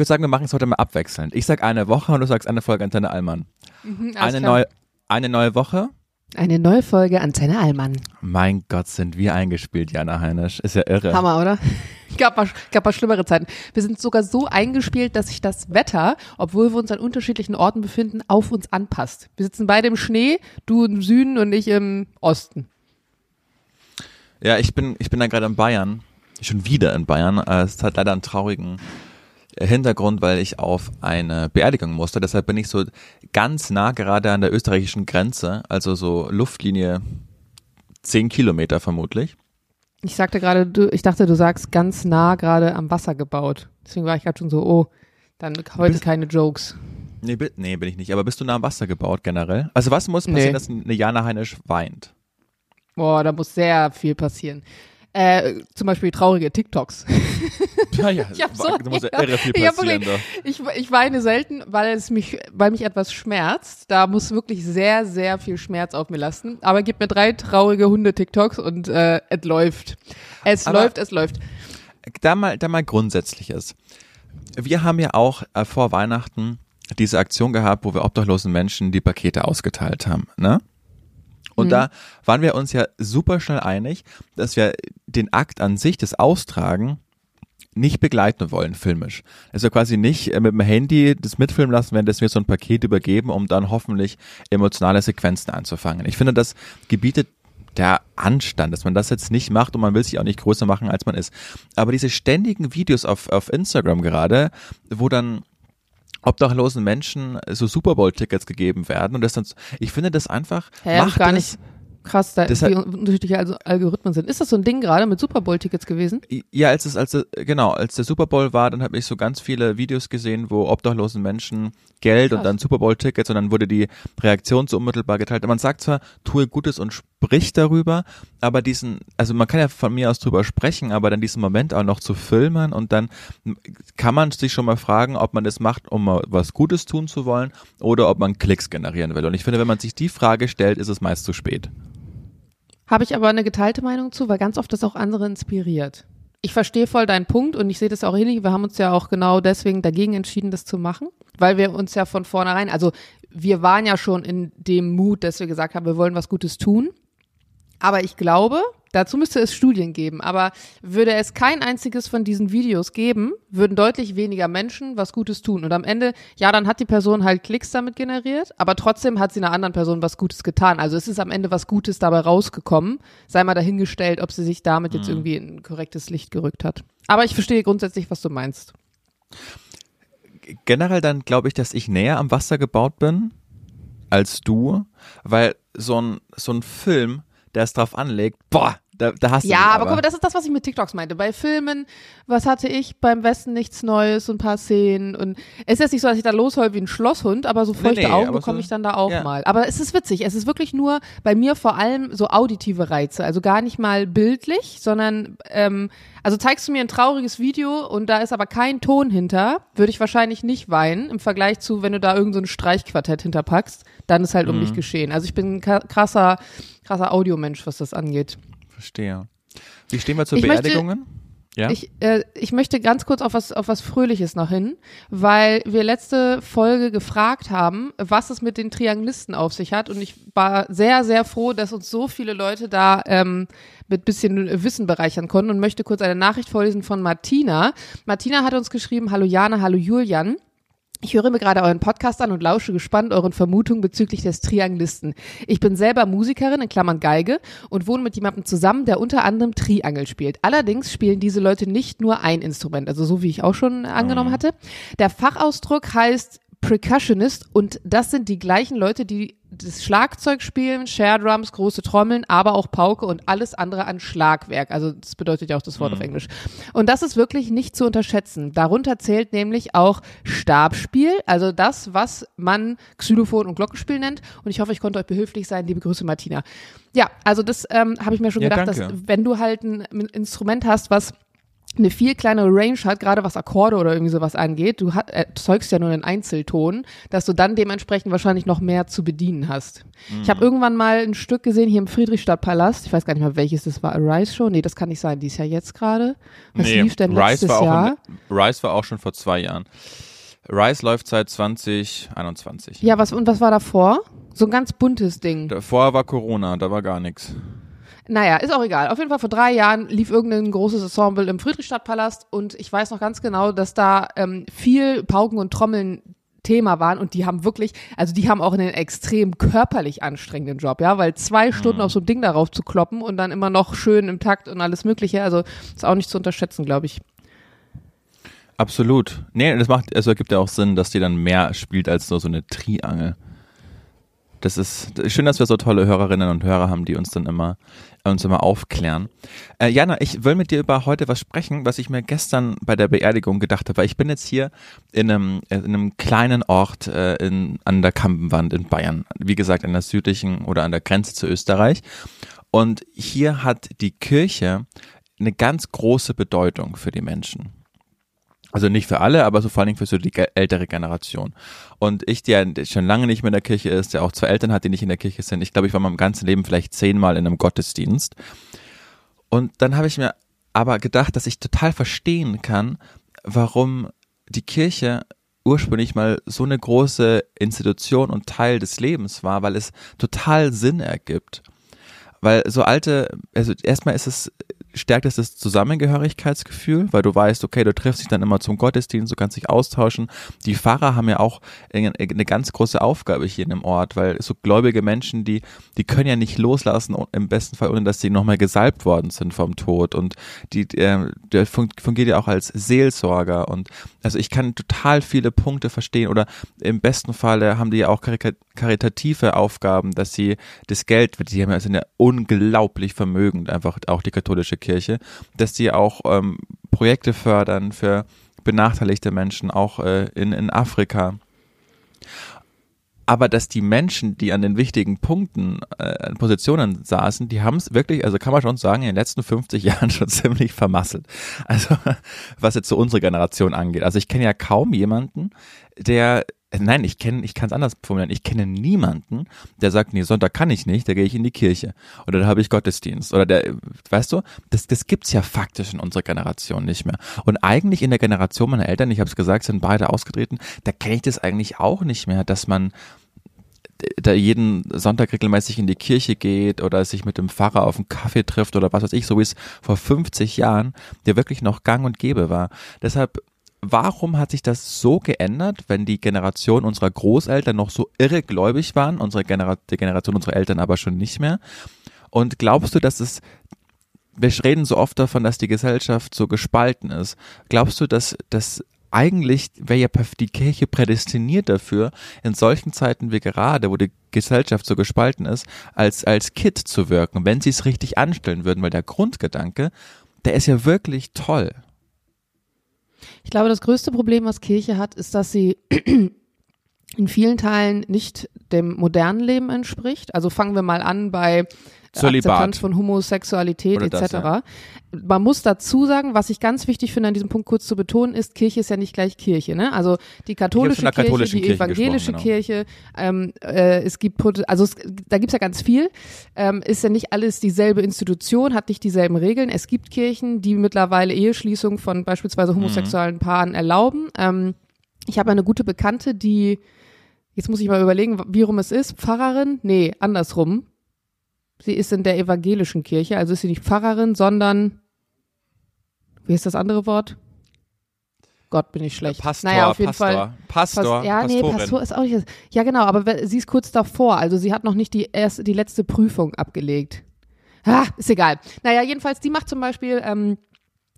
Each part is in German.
würde sagen, wir machen es heute mal abwechselnd. Ich sag eine Woche und du sagst eine Folge Antenne Allmann. Mhm, Eine neue, eine neue Woche. Eine neue Folge Antenne Allmann. Mein Gott, sind wir eingespielt, Jana Heinisch. Ist ja irre. Hammer, oder? Gab mal, gab mal schlimmere Zeiten. Wir sind sogar so eingespielt, dass sich das Wetter, obwohl wir uns an unterschiedlichen Orten befinden, auf uns anpasst. Wir sitzen beide im Schnee, du im Süden und ich im Osten. Ja, ich bin, ich bin da gerade in Bayern. Schon wieder in Bayern. Äh, Es hat leider einen traurigen Hintergrund, weil ich auf eine Beerdigung musste. Deshalb bin ich so ganz nah gerade an der österreichischen Grenze, also so Luftlinie 10 Kilometer vermutlich. Ich sagte gerade, du, ich dachte, du sagst ganz nah gerade am Wasser gebaut. Deswegen war ich gerade schon so, oh, dann heute bist- keine Jokes. Nee, nee, bin ich nicht. Aber bist du nah am Wasser gebaut generell? Also was muss passieren, Nee. dass eine Jana Heinisch weint? Boah, da muss sehr viel passieren. Äh, zum Beispiel traurige TikToks. Ja, ja, Ich hab so- ja Ich hab wirklich-. Ich, ich weine selten, weil es mich, weil mich etwas schmerzt. Da muss wirklich sehr, sehr viel Schmerz auf mir lasten. Aber gib mir drei traurige Hunde-TikToks und äh, es läuft. Es Aber- läuft, es läuft. da mal, da mal Grundsätzliches. Wir haben ja auch äh, vor Weihnachten diese Aktion gehabt, wo wir obdachlosen Menschen die Pakete ausgeteilt haben, ne? Und Mhm. da waren wir uns ja super schnell einig, dass wir den Akt an sich, das Austragen, nicht begleiten wollen, filmisch. Also quasi nicht äh, mit dem Handy das mitfilmen lassen, wenn das wir so ein Paket übergeben, um dann hoffentlich emotionale Sequenzen einzufangen. Ich finde, das gebietet der Anstand, dass man das jetzt nicht macht und man will sich auch nicht größer machen, als man ist. Aber diese ständigen Videos auf, auf Instagram gerade, wo dann obdachlosen Menschen so Super Bowl-Tickets gegeben werden und das dann, ich finde das einfach, Ja, macht gar das, nicht krass, da, wie unterschiedliche also Algorithmen sind. Ist das so ein Ding gerade mit Super Bowl-Tickets gewesen? Ja, als es, als genau, als der Super Bowl war, dann habe ich so ganz viele Videos gesehen, wo obdachlosen Menschen Geld und Krass. dann Super Bowl Tickets und dann wurde die Reaktion so unmittelbar geteilt. Man sagt zwar, tue Gutes und sprich darüber, aber diesen, also man kann ja von mir aus drüber sprechen, aber dann diesen Moment auch noch zu filmen und dann kann man sich schon mal fragen, ob man das macht, um mal was Gutes tun zu wollen oder ob man Klicks generieren will. Und ich finde, wenn man sich die Frage stellt, ist es meist zu spät. Habe ich aber eine geteilte Meinung zu, weil ganz oft das auch andere inspiriert. Ich verstehe voll deinen Punkt und ich sehe das auch ähnlich. Wir haben uns ja auch genau deswegen dagegen entschieden, das zu machen, weil wir uns ja von vornherein, also wir waren ja schon in dem Mut, dass wir gesagt haben, wir wollen was Gutes tun. Aber ich glaube, dazu müsste es Studien geben. Aber würde es kein einziges von diesen Videos geben, würden deutlich weniger Menschen was Gutes tun. Und am Ende, ja, dann hat die Person halt Klicks damit generiert, aber trotzdem hat sie einer anderen Person was Gutes getan. Also es ist am Ende was Gutes dabei rausgekommen. Sei mal dahingestellt, ob sie sich damit jetzt irgendwie in ein korrektes Licht gerückt hat. Aber ich verstehe grundsätzlich, was du meinst. generell dann glaube ich, dass ich näher am Wasser gebaut bin als du, weil so ein, so ein Film, der es drauf anlegt, boah, da, da hast du Ja, mich aber guck mal, das ist das, was ich mit TikToks meinte. Bei Filmen, was hatte ich beim Westen nichts Neues und ein paar Szenen und es ist jetzt nicht so, dass ich da losheul wie ein Schlosshund, aber so feuchte nee, Augen aber bekomme so- ich dann da auch ja. mal. Aber es ist witzig, es ist wirklich nur bei mir vor allem so auditive Reize, also gar nicht mal bildlich, sondern ähm, also zeigst du mir ein trauriges Video und da ist aber kein Ton hinter, würde ich wahrscheinlich nicht weinen im Vergleich zu, wenn du da irgend so ein Streichquartett hinterpackst, dann ist halt um Mhm. mich geschehen. Also ich bin ein krasser, krasser Audiomensch, was das angeht. Verstehe. Wie stehen wir zu Ich möchte- Beerdigungen? ja. Ich, äh, ich möchte ganz kurz auf was, auf was Fröhliches noch hin, weil wir letzte Folge gefragt haben, was es mit den Trianglisten auf sich hat. Und ich war sehr, sehr froh, dass uns so viele Leute da ähm, mit bisschen Wissen bereichern konnten und möchte kurz eine Nachricht vorlesen von Martina. Martina hat uns geschrieben, hallo Jana, hallo Julian. Ich höre mir gerade euren Podcast an und lausche gespannt euren Vermutungen bezüglich des Trianglisten. Ich bin selber Musikerin, in Klammern Geige, und wohne mit jemandem zusammen, der unter anderem Triangel spielt. Allerdings spielen diese Leute nicht nur ein Instrument, also so wie ich auch schon angenommen hatte. Der Fachausdruck heißt Percussionist und das sind die gleichen Leute, die das Schlagzeug spielen, Share Drums, große Trommeln, aber auch Pauke und alles andere an Schlagwerk. Also das bedeutet ja auch das Wort auf Englisch. Und das ist wirklich nicht zu unterschätzen. Darunter zählt nämlich auch Stabspiel, also das, was man Xylophon und Glockenspiel nennt. Und ich hoffe, ich konnte euch behilflich sein. Liebe Grüße, Martina. Ja, also das ähm, habe ich mir schon Ja, gedacht, danke. dass wenn du halt ein Instrument hast, was eine viel kleinere Range hat, gerade was Akkorde oder irgendwie sowas angeht. Du hat, erzeugst ja nur einen Einzelton, dass du dann dementsprechend wahrscheinlich noch mehr zu bedienen hast. Mhm. Ich habe irgendwann mal ein Stück gesehen hier im Friedrichstadtpalast. Ich weiß gar nicht mal, welches das war. A Rise Show? Nee, das kann nicht sein. Die ist ja jetzt gerade. Was nee, lief denn Rise letztes Jahr? Ein, Rise war auch schon vor zwei Jahren. Rise läuft seit 2021. Ja, was und was war davor? So ein ganz buntes Ding. Davor war Corona, da war gar nichts. Naja, ist auch egal. Auf jeden Fall vor drei Jahren lief irgendein großes Ensemble im Friedrichstadtpalast und ich weiß noch ganz genau, dass da ähm, viel Pauken und Trommeln Thema waren und die haben wirklich, also die haben auch einen extrem körperlich anstrengenden Job, ja, weil zwei mhm. Stunden auf so ein Ding darauf zu kloppen und dann immer noch schön im Takt und alles Mögliche, also ist auch nicht zu unterschätzen, glaube ich. Absolut. Nee, das macht, also ergibt ja auch Sinn, dass die dann mehr spielt als nur so eine Triangel. Das ist schön, dass wir so tolle Hörerinnen und Hörer haben, die uns dann immer uns immer aufklären. Äh, Jana, ich will mit dir über heute was sprechen, was ich mir gestern bei der Beerdigung gedacht habe. Ich bin jetzt hier in einem, in einem kleinen Ort äh, in, an der Kampenwand in Bayern. Wie gesagt, an der südlichen oder an der Grenze zu Österreich. Und hier hat die Kirche eine ganz große Bedeutung für die Menschen. Also nicht für alle, aber so vor allen Dingen für so die ältere Generation. Und ich, der schon lange nicht mehr in der Kirche ist, der auch zwei Eltern hat, die nicht in der Kirche sind, ich glaube, ich war mein ganzes Leben vielleicht zehnmal in einem Gottesdienst. Und dann habe ich mir aber gedacht, dass ich total verstehen kann, warum die Kirche ursprünglich mal so eine große Institution und Teil des Lebens war, weil es total Sinn ergibt. Weil so alte, also erstmal ist es stärkt es das Zusammengehörigkeitsgefühl, weil du weißt, okay, du triffst dich dann immer zum Gottesdienst, du kannst dich austauschen. Die Pfarrer haben ja auch eine ganz große Aufgabe hier in dem Ort, weil so gläubige Menschen, die, die können ja nicht loslassen, im besten Fall, ohne dass sie nochmal gesalbt worden sind vom Tod. Und die, äh, der fungiert ja auch als Seelsorger. Und also ich kann total viele Punkte verstehen. Oder im besten Fall haben die ja auch karitative Aufgaben, dass sie das Geld, die haben ja, sind ja unglaublich vermögend, einfach auch die katholische Kirche, dass die auch ähm, Projekte fördern für benachteiligte Menschen, auch äh, in, in Afrika. Aber dass die Menschen, die an den wichtigen Punkten, äh, Positionen saßen, die haben es wirklich, also kann man schon sagen, in den letzten 50 Jahren schon ziemlich vermasselt. Also was jetzt so unsere Generation angeht. Also ich kenne ja kaum jemanden, der Nein, ich kenne, ich kann es anders formulieren. Ich kenne niemanden, der sagt, nee, Sonntag kann ich nicht, da gehe ich in die Kirche oder da habe ich Gottesdienst oder der, weißt du, das, das gibt's ja faktisch in unserer Generation nicht mehr. Und eigentlich in der Generation meiner Eltern, ich habe es gesagt, sind beide ausgetreten, da kenne ich das eigentlich auch nicht mehr, dass man da jeden Sonntag regelmäßig in die Kirche geht oder sich mit dem Pfarrer auf einen Kaffee trifft oder was weiß ich, so wie es vor 50 Jahren der wirklich noch gang und gäbe war. Deshalb warum hat sich das so geändert, wenn die Generation unserer Großeltern noch so irregläubig waren, unsere Genera die Generation unserer Eltern aber schon nicht mehr? Und glaubst du, dass es wir reden so oft davon, dass die Gesellschaft so gespalten ist. Glaubst du, dass das eigentlich wäre ja die Kirche prädestiniert dafür, in solchen Zeiten wie gerade, wo die Gesellschaft so gespalten ist, als, als Kit zu wirken, wenn sie es richtig anstellen würden, weil der Grundgedanke, der ist ja wirklich toll. Ich glaube, das größte Problem, was Kirche hat, ist, dass sie in vielen Teilen nicht dem modernen Leben entspricht. Also fangen wir mal an bei Zölibat. Akzeptanz von Homosexualität etc. Ja. Man muss dazu sagen, was ich ganz wichtig finde, an diesem Punkt kurz zu betonen, ist, Kirche ist ja nicht gleich Kirche. Ne? Also die katholische Kirche, die Kirche evangelische genau. Kirche, ähm, äh, es gibt, also es, da gibt's ja ganz viel, ähm, ist ja nicht alles dieselbe Institution, hat nicht dieselben Regeln. Es gibt Kirchen, die mittlerweile Eheschließung von beispielsweise homosexuellen mhm. Paaren erlauben. Ähm, ich habe eine gute Bekannte, die Jetzt muss ich mal überlegen, wie rum es ist. Pfarrerin? Nee, andersrum. Sie ist in der evangelischen Kirche, also ist sie nicht Pfarrerin, sondern wie ist das andere Wort? Gott, bin ich schlecht. Pastor, naja, auf jeden Pastor, Fall. Pastor, Pastor ja, Pastorin. nee, Pastor ist auch nicht. Ja, genau, aber sie ist kurz davor, also sie hat noch nicht die erste, die letzte Prüfung abgelegt. Ah, ist egal. Naja, jedenfalls, die macht zum Beispiel ähm,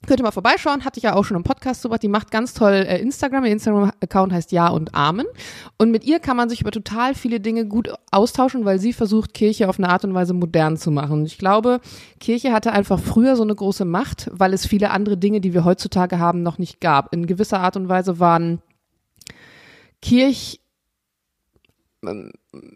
Könnt ihr mal vorbeischauen, hatte ich ja auch schon im Podcast so was. Die macht ganz toll äh, Instagram. Ihr Instagram-Account heißt Ja und Amen. Und mit ihr kann man sich über total viele Dinge gut austauschen, weil sie versucht, Kirche auf eine Art und Weise modern zu machen. Und ich glaube, Kirche hatte einfach früher so eine große Macht, weil es viele andere Dinge, die wir heutzutage haben, noch nicht gab. In gewisser Art und Weise waren Kirch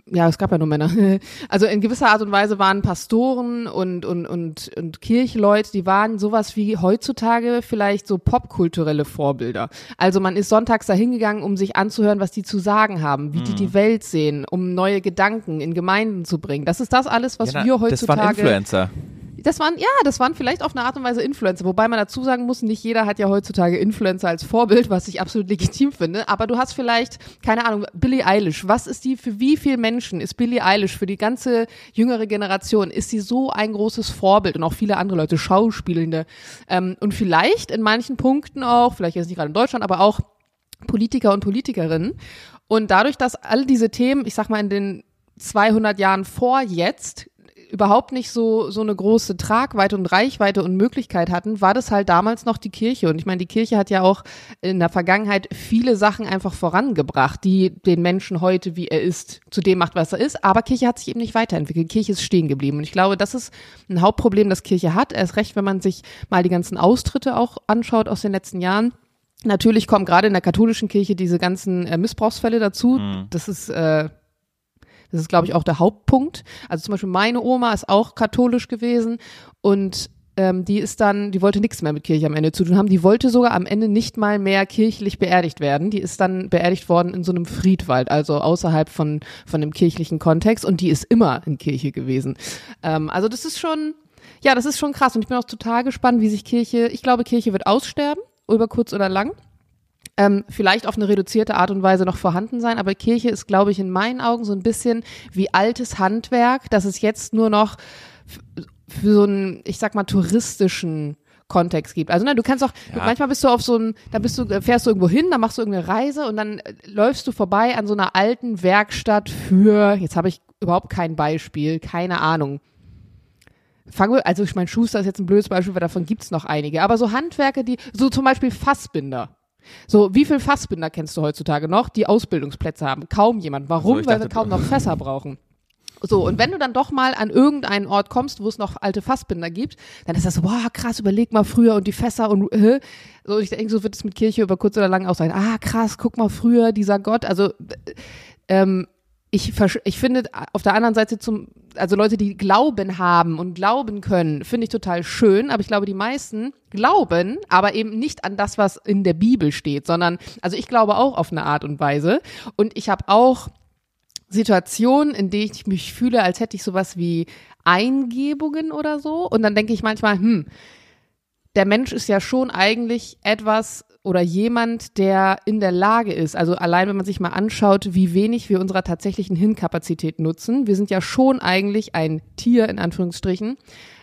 ja, es gab ja nur Männer. Also in gewisser Art und Weise waren Pastoren und, und, und, und Kirchleute, die waren sowas wie heutzutage vielleicht so popkulturelle Vorbilder. Also man ist sonntags da hingegangen, um sich anzuhören, was die zu sagen haben, wie die die Welt sehen, um neue Gedanken in Gemeinden zu bringen. Das ist das alles, was Ja, na, wir das waren heutzutage Influencer. Das waren, ja, das waren vielleicht auf eine Art und Weise Influencer, wobei man dazu sagen muss, nicht jeder hat ja heutzutage Influencer als Vorbild, was ich absolut legitim finde, aber du hast vielleicht, keine Ahnung, Billie Eilish, was ist die, für wie viele Menschen ist Billie Eilish, für die ganze jüngere Generation, ist sie so ein großes Vorbild? Und auch viele andere Leute, Schauspielende. Ähm, und vielleicht in manchen Punkten auch, vielleicht jetzt nicht gerade in Deutschland, aber auch Politiker und Politikerinnen. Und dadurch, dass all diese Themen, ich sag mal in den 200 Jahren vor jetzt überhaupt nicht so so eine große Tragweite und Reichweite und Möglichkeit hatten, war das halt damals noch die Kirche und ich meine, die Kirche hat ja auch in der Vergangenheit viele Sachen einfach vorangebracht, die den Menschen heute, wie er ist, zu dem macht, was er ist, aber Kirche hat sich eben nicht weiterentwickelt. Kirche ist stehen geblieben und ich glaube, das ist ein Hauptproblem, das Kirche hat, erst recht, wenn man sich mal die ganzen Austritte auch anschaut aus den letzten Jahren. Natürlich kommen gerade in der katholischen Kirche diese ganzen äh, Missbrauchsfälle dazu. Das ist äh, das ist, glaube ich, auch der Hauptpunkt. Also zum Beispiel meine Oma ist auch katholisch gewesen und ähm, die ist dann, die wollte nichts mehr mit Kirche am Ende zu tun haben. Die wollte sogar am Ende nicht mal mehr kirchlich beerdigt werden. Die ist dann beerdigt worden in so einem Friedwald, also außerhalb von, von dem kirchlichen Kontext und die ist immer in Kirche gewesen. Ähm, also das ist schon, ja, das ist schon krass und ich bin auch total gespannt, wie sich Kirche, ich glaube, Kirche wird aussterben, über kurz oder lang ähm, vielleicht auf eine reduzierte Art und Weise noch vorhanden sein, aber Kirche ist, glaube ich, in meinen Augen so ein bisschen wie altes Handwerk, dass es jetzt nur noch für so einen, ich sag mal, touristischen Kontext gibt. Also ne, du kannst auch, Ja. manchmal bist du auf so ein, da bist du, äh, fährst du irgendwo hin, dann machst du irgendeine Reise und dann äh, läufst du vorbei an so einer alten Werkstatt für, jetzt habe ich überhaupt kein Beispiel, keine Ahnung. Fangen wir, also ich meine, Schuster ist jetzt ein blödes Beispiel, weil davon gibt's noch einige, aber so Handwerke, die, so zum Beispiel Fassbinder. So, wie viel Fassbinder kennst du heutzutage noch, die Ausbildungsplätze haben? Kaum jemand. Warum? So, ich Weil wir kaum noch Fässer brauchen. So, und wenn du dann doch mal an irgendeinen Ort kommst, wo es noch alte Fassbinder gibt, dann ist das so, wow, krass, überleg mal früher und die Fässer und äh, so, ich denke, so wird es mit Kirche über kurz oder lang auch sein. Ah, krass, guck mal früher, dieser Gott, also äh, ähm, ich, ich finde auf der anderen Seite zum, also Leute, die Glauben haben und glauben können, finde ich total schön, aber ich glaube, die meisten glauben, aber eben nicht an das, was in der Bibel steht, sondern, also ich glaube auch auf eine Art und Weise. Und ich habe auch Situationen, in denen ich mich fühle, als hätte ich sowas wie Eingebungen oder so. Und dann denke ich manchmal, hm, der Mensch ist ja schon eigentlich etwas oder jemand, der in der Lage ist, also allein wenn man sich mal anschaut, wie wenig wir unserer tatsächlichen Hirnkapazität nutzen, wir sind ja schon eigentlich ein Tier in Anführungsstrichen,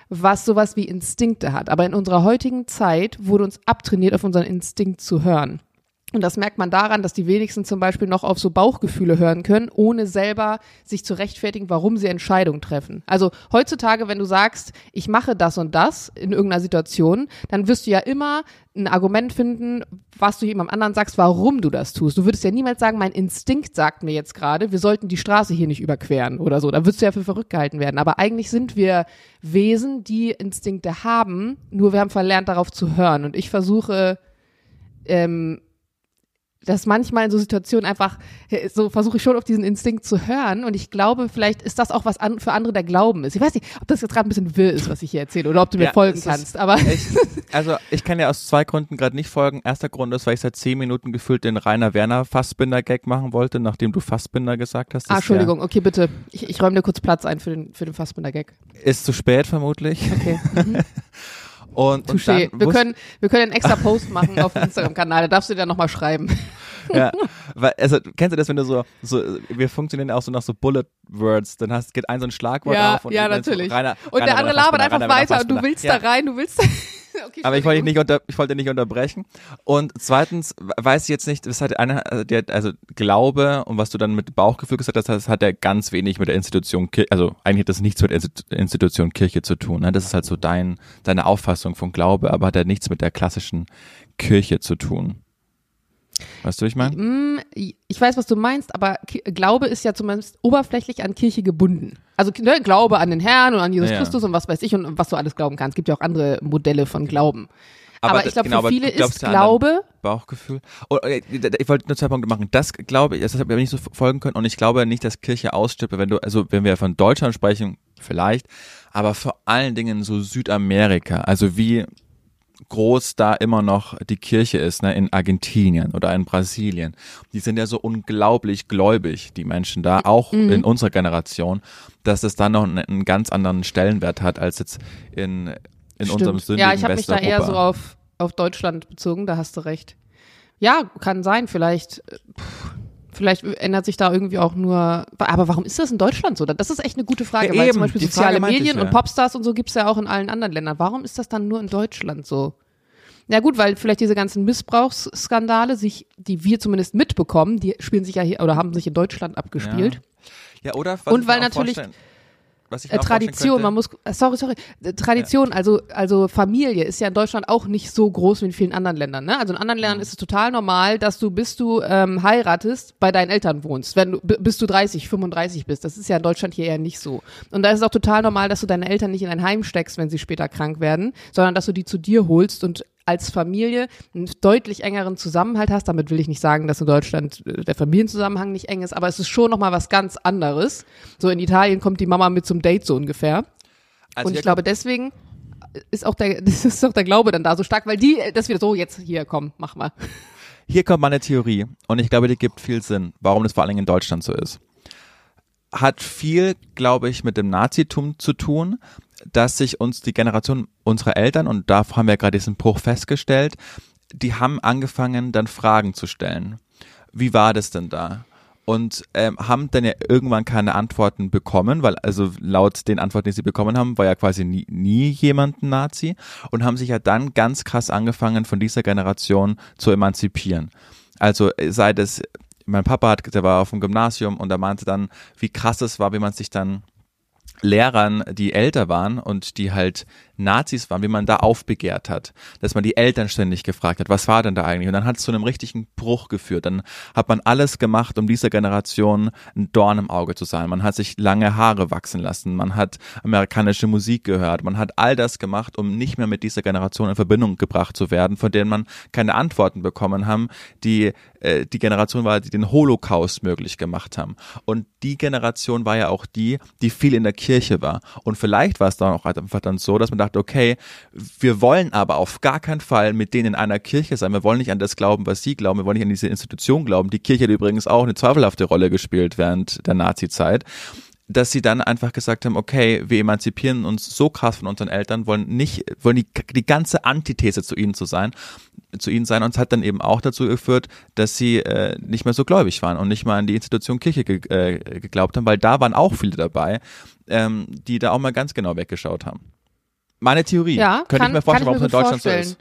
was sowas wie Instinkte hat. Aber in unserer heutigen Zeit wurde uns abtrainiert, auf unseren Instinkt zu hören. Und das merkt man daran, dass die wenigsten zum Beispiel noch auf so Bauchgefühle hören können, ohne selber sich zu rechtfertigen, warum sie Entscheidungen treffen. Also heutzutage, wenn du sagst, ich mache das und das in irgendeiner Situation, dann wirst du ja immer ein Argument finden, was du jemandem anderen sagst, warum du das tust. Du würdest ja niemals sagen, mein Instinkt sagt mir jetzt gerade, wir sollten die Straße hier nicht überqueren oder so. Da würdest du ja für verrückt gehalten werden. Aber eigentlich sind wir Wesen, die Instinkte haben, nur wir haben verlernt, darauf zu hören. Und ich versuche, ähm, dass manchmal in so Situationen einfach, äh, so versuche ich schon auf diesen Instinkt zu hören und ich glaube, vielleicht ist das auch was an, für andere der Glauben ist. Ich weiß nicht, ob das jetzt gerade ein bisschen wirr ist, was ich hier erzähle oder ob du mir Ja, folgen es ist kannst, aber Ich, also ich kann ja aus zwei Gründen gerade nicht folgen. Erster Grund ist, weil ich seit zehn Minuten gefühlt den Rainer Werner Fassbinder-Gag machen wollte, nachdem du Fassbinder gesagt hast. ah, Entschuldigung, okay, bitte. Ich, ich räume dir kurz Platz ein für den, für den Fassbinder-Gag. Ist zu spät vermutlich. Okay. Und, und dann Wir können, wir können einen extra Post machen auf dem Instagram-Kanal, da darfst du dir nochmal schreiben. Ja, weil, also kennst du das, wenn du so, so, wir funktionieren auch so nach so Bullet Words, dann hast, geht ein so ein Schlagwort Ja, auf und ja, ist so natürlich. Rainer, Und Rainer der andere labert einfach Werner weiter und du willst da rein, du willst. okay, Aber ich wollte dich nicht unter, ich wollte nicht unterbrechen. Und zweitens weiß ich jetzt nicht, das hat einer, also der, also Glaube und was du dann mit Bauchgefühl gesagt hast, das hat ja ganz wenig mit der Institution, also eigentlich hat das nichts mit der Insti- Institution Kirche zu tun. Ne? Das ist halt so dein, deine Auffassung von Glaube, aber hat ja nichts mit der klassischen Kirche zu tun. Weißt du, ich meine? Mm, Ich weiß, was du meinst, aber Glaube ist ja zumindest oberflächlich an Kirche gebunden. Also ne, Glaube an den Herrn und an Jesus Ja. Christus und was weiß ich und was du alles glauben kannst. Es gibt ja auch andere Modelle von Glauben. Aber, Aber ich glaube, genau, für viele ist Glaube Bauchgefühl. Oh, äh, ich wollte nur zwei Punkte machen. Das glaube ich, das habe ich nicht so folgen können und ich glaube nicht, dass Kirche ausstirbt, wenn du, also wenn wir von Deutschland sprechen, vielleicht, aber vor allen Dingen so Südamerika, also wie groß da immer noch die Kirche ist, ne, in Argentinien oder in Brasilien. Die sind ja so unglaublich gläubig, die Menschen da, auch mhm. in unserer Generation, dass es da noch einen, einen, ganz anderen Stellenwert hat als jetzt in, in unserem sündigen Ja, ich habe mich da eher so auf, auf Deutschland bezogen, da hast du recht. Ja, kann sein, vielleicht. Pff Vielleicht ändert sich da irgendwie auch nur. Aber warum ist das in Deutschland so? Das ist echt eine gute Frage, ja, weil eben, zum Beispiel soziale Medien ich, und Popstars und so gibt's ja auch in allen anderen Ländern. Warum ist das dann nur in Deutschland so? Ja gut, weil vielleicht diese ganzen Missbrauchsskandale, sich, die wir zumindest mitbekommen, die spielen sich ja hier oder haben sich in Deutschland abgespielt. Ja, ja oder? und weil natürlich. Vorstellen was ich äh, Tradition, man muss, äh, sorry, sorry, äh, Tradition, ja. also, also Familie ist ja in Deutschland auch nicht so groß wie in vielen anderen Ländern, ne? Also in anderen Ländern mhm. ist es total normal, dass du, bis du ähm, heiratest, bei deinen Eltern wohnst, wenn du, bis du 30, 35 bist. Das ist ja in Deutschland hier eher nicht so. Und da ist es auch total normal, dass du deine Eltern nicht in ein Heim steckst, wenn sie später krank werden, sondern dass du die zu dir holst und als Familie einen deutlich engeren Zusammenhalt hast. Damit will ich nicht sagen, dass in Deutschland äh, der Familienzusammenhang nicht eng ist, aber es ist schon nochmal was ganz anderes. So in Italien kommt die Mama mit zum Date so ungefähr. Also und ich glaube, deswegen ist auch der, das ist auch der Glaube dann da so stark, weil die, das wieder so, jetzt hier, komm, mach mal. Hier kommt meine Theorie und ich glaube, die gibt viel Sinn, warum das vor allen Dingen in Deutschland so ist. Hat viel, glaube ich, mit dem Nazitum zu tun, dass sich uns die Generation unserer Eltern, und da haben wir gerade diesen Bruch festgestellt, die haben angefangen, dann Fragen zu stellen. Wie war das denn da? Und ähm, haben dann ja irgendwann keine Antworten bekommen, weil also laut den Antworten, die sie bekommen haben, war ja quasi nie, nie jemand ein Nazi und haben sich ja dann ganz krass angefangen, von dieser Generation zu emanzipieren. Also äh, sei das, mein Papa hat, der war auf dem Gymnasium und er meinte dann, wie krass es war, wie man sich dann Lehrern, die älter waren und die halt Nazis waren, wie man da aufbegehrt hat. Dass man die Eltern ständig gefragt hat, was war denn da eigentlich? Und dann hat es zu einem richtigen Bruch geführt. Dann hat man alles gemacht, um dieser Generation ein Dorn im Auge zu sein. Man hat sich lange Haare wachsen lassen. Man hat amerikanische Musik gehört. Man hat all das gemacht, um nicht mehr mit dieser Generation in Verbindung gebracht zu werden, von denen man keine Antworten bekommen haben, die äh, die Generation war, die den Holocaust möglich gemacht haben. Und die Generation war ja auch die, die viel in der Kirche war. Und vielleicht war es dann auch einfach dann so, dass man dachte, okay, wir wollen aber auf gar keinen Fall mit denen in einer Kirche sein. Wir wollen nicht an das glauben, was sie glauben. Wir wollen nicht an diese Institution glauben. Die Kirche hat übrigens auch eine zweifelhafte Rolle gespielt während der Nazi-Zeit dass sie dann einfach gesagt haben, okay, wir emanzipieren uns so krass von unseren Eltern, wollen nicht, wollen die, die ganze Antithese zu ihnen zu sein, zu ihnen sein. Und es hat dann eben auch dazu geführt, dass sie äh, nicht mehr so gläubig waren und nicht mal an die Institution Kirche ge äh, geglaubt haben, weil da waren auch viele dabei, ähm, die da auch mal ganz genau weggeschaut haben. Meine Theorie. Ja, Könnte ich mir vorstellen, warum es in Deutschland vorstellen. so ist.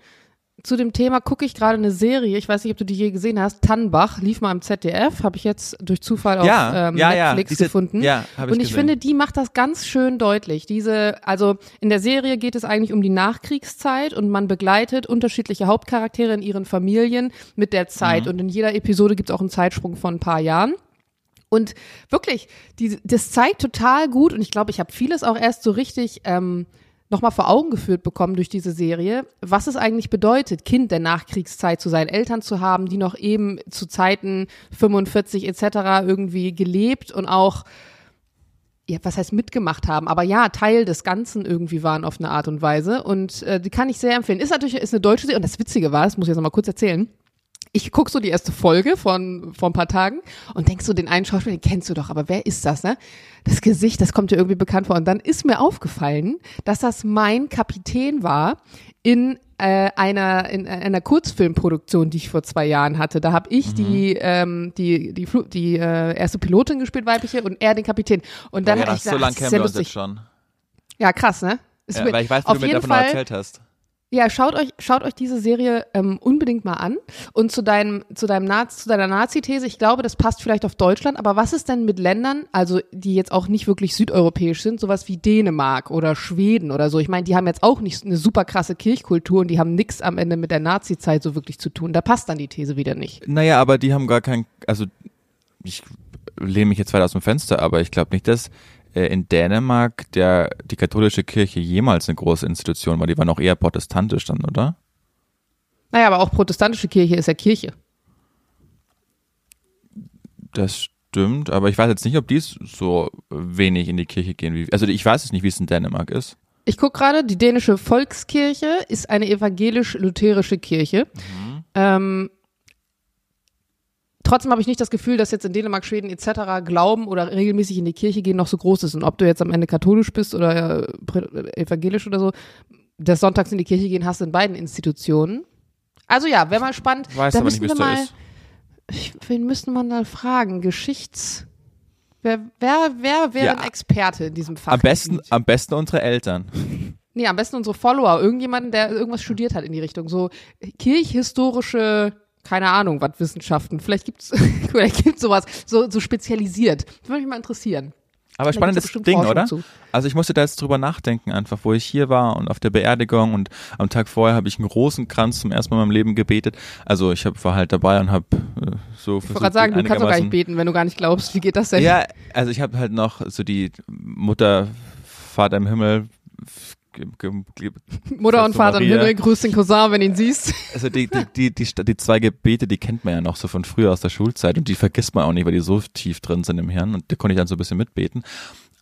Zu dem Thema gucke ich gerade eine Serie, ich weiß nicht, ob du die je gesehen hast, Tannbach, lief mal im ZDF, habe ich jetzt durch Zufall auf ja, ähm, ja, Netflix ja, diese, gefunden. Ja, hab ich Und ich gesehen. finde, die macht das ganz schön deutlich. Diese, also in der Serie geht es eigentlich um die Nachkriegszeit und man begleitet unterschiedliche Hauptcharaktere in ihren Familien mit der Zeit. Mhm. Und in jeder Episode gibt es auch einen Zeitsprung von ein paar Jahren. Und wirklich, die, das zeigt total gut, und ich glaube, ich habe vieles auch erst so richtig ähm, nochmal vor Augen geführt bekommen durch diese Serie, was es eigentlich bedeutet, Kind der Nachkriegszeit zu sein, Eltern zu haben, die noch eben zu Zeiten 45 etc. irgendwie gelebt und auch ja, was heißt mitgemacht haben, aber ja, Teil des Ganzen irgendwie waren auf eine Art und Weise und äh, die kann ich sehr empfehlen. Ist natürlich ist eine deutsche Serie und das Witzige war, das muss ich jetzt noch mal kurz erzählen ich guck so die erste Folge von vor ein paar Tagen und denk so, den einen Schauspieler, den kennst du doch, aber wer ist das, ne? Das Gesicht, das kommt dir irgendwie bekannt vor. Und dann ist mir aufgefallen, dass das mein Kapitän war in äh, einer in einer Kurzfilmproduktion, die ich vor zwei Jahren hatte. Da habe ich mhm. die ähm, die die Fl die äh, erste Pilotin gespielt, weibliche, und er den Kapitän. Und dann ja, ja, ich so lange kennen wir uns jetzt schon. Ja, krass, ne? Ja, weil ich weiß, wie du mir davon Fall, erzählt hast. Ja, schaut euch, schaut euch diese Serie ähm, unbedingt mal an. Und zu deinem, zu deinem Nazi, zu deiner Nazi-These, ich glaube, das passt vielleicht auf Deutschland, aber was ist denn mit Ländern, also die jetzt auch nicht wirklich südeuropäisch sind, sowas wie Dänemark oder Schweden oder so? Ich meine, die haben jetzt auch nicht eine super krasse Kirchkultur und die haben nichts am Ende mit der Nazi-Zeit so wirklich zu tun. Da passt dann die These wieder nicht. Naja, aber die haben gar kein, also ich lehne mich jetzt weit aus dem Fenster, aber ich glaube nicht, dass in Dänemark der, die katholische Kirche jemals eine große Institution war. Die war noch eher protestantisch dann, oder? Naja, aber auch protestantische Kirche ist ja Kirche. Das stimmt, aber ich weiß jetzt nicht, ob die so wenig in die Kirche gehen. Wie, also ich weiß es nicht, wie es in Dänemark ist. Ich gucke gerade, die dänische Volkskirche ist eine evangelisch-lutherische Kirche. Mhm. Ähm, trotzdem habe ich nicht das Gefühl, dass jetzt in Dänemark, Schweden etc. Glauben oder regelmäßig in die Kirche gehen noch so groß ist. Und ob du jetzt am Ende katholisch bist oder äh, evangelisch oder so, des Sonntags in die Kirche gehen hast in beiden Institutionen. Also ja, wäre mal spannend. Weiß da aber nicht, es da ist. Ich, wen müsste man da fragen? Geschichts... Wer, wer, wer wäre ja, ein Experte in diesem Fach? Am besten, am besten unsere Eltern. Nee, am besten unsere Follower. Irgendjemanden, der irgendwas studiert hat in die Richtung. So kirchhistorische, keine Ahnung, was Wissenschaften. Vielleicht gibt's, vielleicht gibt's sowas, so, so spezialisiert. Das würde mich mal interessieren. Aber spannendes Ding, Forschung oder? Zu. Also ich musste da jetzt drüber nachdenken, einfach, wo ich hier war und auf der Beerdigung und am Tag vorher habe ich einen großen Kranz zum ersten Mal in meinem Leben gebetet. Also ich hab, war halt dabei und habe äh, so Ich wollte gerade sagen, du kannst doch gar nicht beten, wenn du gar nicht glaubst. Wie geht das denn? Ja, also ich habe halt noch so die Mutter, Vater im Himmel Mutter und Vater im Himmel, grüß den Cousin, wenn ihn siehst. Also die, die, die, die, zwei Gebete, die kennt man ja noch so von früher aus der Schulzeit und die vergisst man auch nicht, weil die so tief drin sind im Hirn und da konnte ich dann so ein bisschen mitbeten.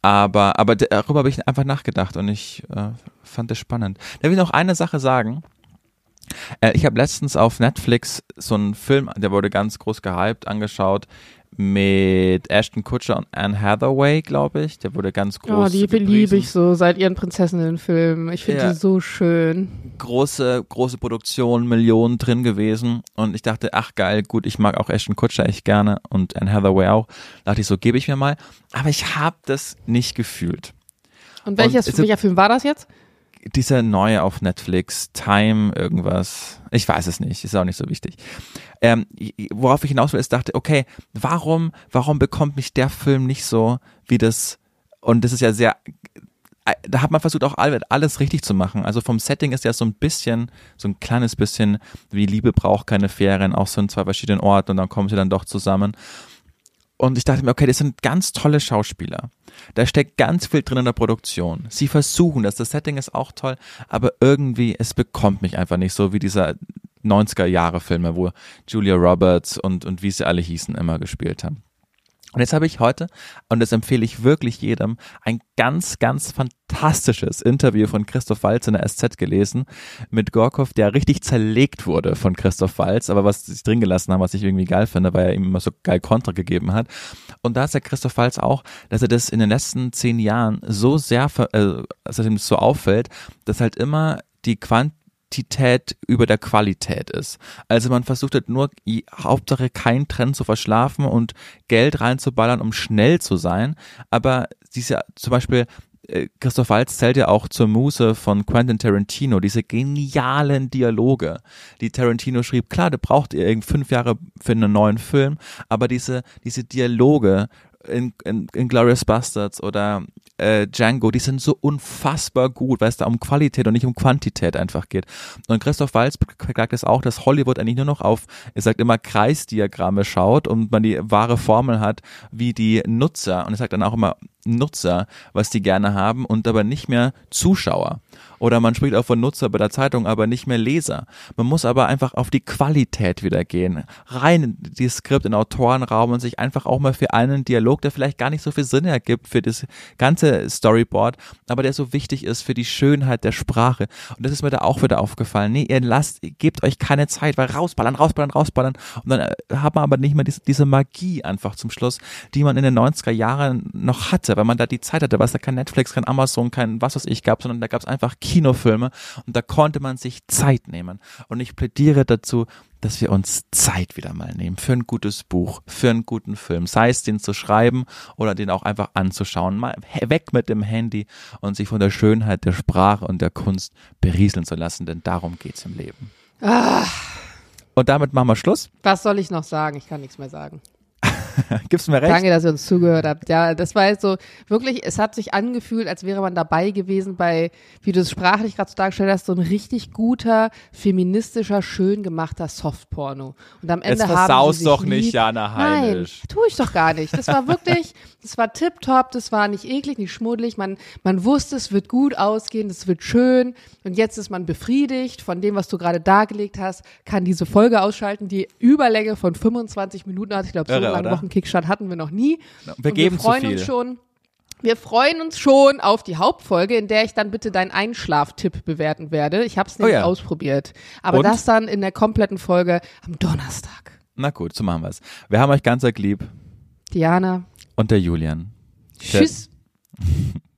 Aber, aber darüber habe ich einfach nachgedacht und ich äh, fand es spannend. Da will ich noch eine Sache sagen. Äh, ich habe letztens auf Netflix so einen Film, der wurde ganz groß gehypt, angeschaut mit Ashton Kutcher und Anne Hathaway, glaube ich. Der wurde ganz groß. Oh, die liebe ich so seit ihren Prinzessinnen-Filmen. Ich finde ja. die so schön. Große, große Produktion, Millionen drin gewesen. Und ich dachte, ach geil, gut, ich mag auch Ashton Kutcher echt gerne und Anne Hathaway auch. Da dachte ich so, gebe ich mir mal. Aber ich habe das nicht gefühlt. Und welches, und welcher Film war das jetzt? Dieser neue auf Netflix, Time, irgendwas, ich weiß es nicht, ist auch nicht so wichtig. Ähm, worauf ich hinaus will, ist, dachte, okay, warum, warum bekommt mich der Film nicht so, wie das, und das ist ja sehr, äh, da hat man versucht auch alles richtig zu machen. Also vom Setting ist ja so ein bisschen, so ein kleines bisschen, wie Liebe braucht keine Ferien, auch so in zwei verschiedenen Orten und dann kommen sie dann doch zusammen. Und ich dachte mir, okay, das sind ganz tolle Schauspieler. Da steckt ganz viel drin in der Produktion. Sie versuchen das, das Setting ist auch toll, aber irgendwie, es bekommt mich einfach nicht so wie dieser 90er Jahre Filme, wo Julia Roberts und, und wie sie alle hießen, immer gespielt haben. Und jetzt habe ich heute, und das empfehle ich wirklich jedem, ein ganz, ganz fantastisches Interview von Christoph Walz in der SZ gelesen mit Gorkov, der richtig zerlegt wurde von Christoph Walz, aber was sie drin gelassen haben, was ich irgendwie geil finde, weil er ihm immer so geil Kontra gegeben hat. Und da sagt Christoph Walz auch, dass er das in den letzten zehn Jahren so sehr, äh, dass es ihm so auffällt, dass halt immer die Quant Quantität über der Qualität ist. Also man versucht halt nur, Hauptsache keinen Trend zu verschlafen und Geld reinzuballern, um schnell zu sein. Aber diese, zum Beispiel, äh, Christoph Waltz zählt ja auch zur Muse von Quentin Tarantino, diese genialen Dialoge, die Tarantino schrieb. Klar, der braucht ihr fünf Jahre für einen neuen Film, aber diese, diese Dialoge in, in, in Glorious Bastards oder äh, Django, die sind so unfassbar gut, weil es da um Qualität und nicht um Quantität einfach geht. Und Christoph Walz beklagt es auch, dass Hollywood eigentlich nur noch auf, er sagt immer, Kreisdiagramme schaut und man die wahre Formel hat, wie die Nutzer, und er sagt dann auch immer Nutzer, was die gerne haben und aber nicht mehr Zuschauer. Oder man spricht auch von Nutzer bei der Zeitung, aber nicht mehr Leser. Man muss aber einfach auf die Qualität wieder gehen. Rein in die Skript, in Autorenraum und sich einfach auch mal für einen Dialog, der vielleicht gar nicht so viel Sinn ergibt für das ganze Storyboard, aber der so wichtig ist für die Schönheit der Sprache. Und das ist mir da auch wieder aufgefallen. Nee, ihr lasst, gebt euch keine Zeit, weil rausballern, rausballern, rausballern. Und dann äh, hat man aber nicht mehr diese Magie einfach zum Schluss, die man in den 90er Jahren noch hatte, weil man da die Zeit hatte, es da kein Netflix, kein Amazon, kein was weiß ich gab, sondern da gab es einfach Kinofilme und da konnte man sich Zeit nehmen. Und ich plädiere dazu, dass wir uns Zeit wieder mal nehmen für ein gutes Buch, für einen guten Film, sei es den zu schreiben oder den auch einfach anzuschauen, mal weg mit dem Handy und sich von der Schönheit der Sprache und der Kunst berieseln zu lassen, denn darum geht's im Leben. Ah. Und damit machen wir Schluss. Was soll ich noch sagen? Ich kann nichts mehr sagen. Gibst du mir recht? Danke, dass ihr uns zugehört habt. Ja, das war jetzt so, wirklich, es hat sich angefühlt, als wäre man dabei gewesen bei, wie du es sprachlich gerade so dargestellt hast, so ein richtig guter, feministischer, schön gemachter Softporno. Und am Ende Jetzt haben sie sich doch lieb. nicht, Jana Heinisch. Nein, tue ich doch gar nicht. Das war wirklich, das war tipptopp, das war nicht eklig, nicht schmuddelig. Man, man wusste, es wird gut ausgehen, es wird schön. Und jetzt ist man befriedigt von dem, was du gerade dargelegt hast, kann diese Folge ausschalten, die Überlänge von 25 Minuten hat. Ich glaube, so lange? Wochen Kickstart hatten wir noch nie. Wir Und geben wir zu freuen viel. uns schon. Wir freuen uns schon auf die Hauptfolge, in der ich dann bitte deinen Einschlaftipp bewerten werde. Ich habe es nämlich Oh ja. ausprobiert. Aber Und? das dann in der kompletten Folge am Donnerstag. Na gut, so machen wir's. Wir haben euch ganz arg lieb. Diana, Und der Julian. tschüss.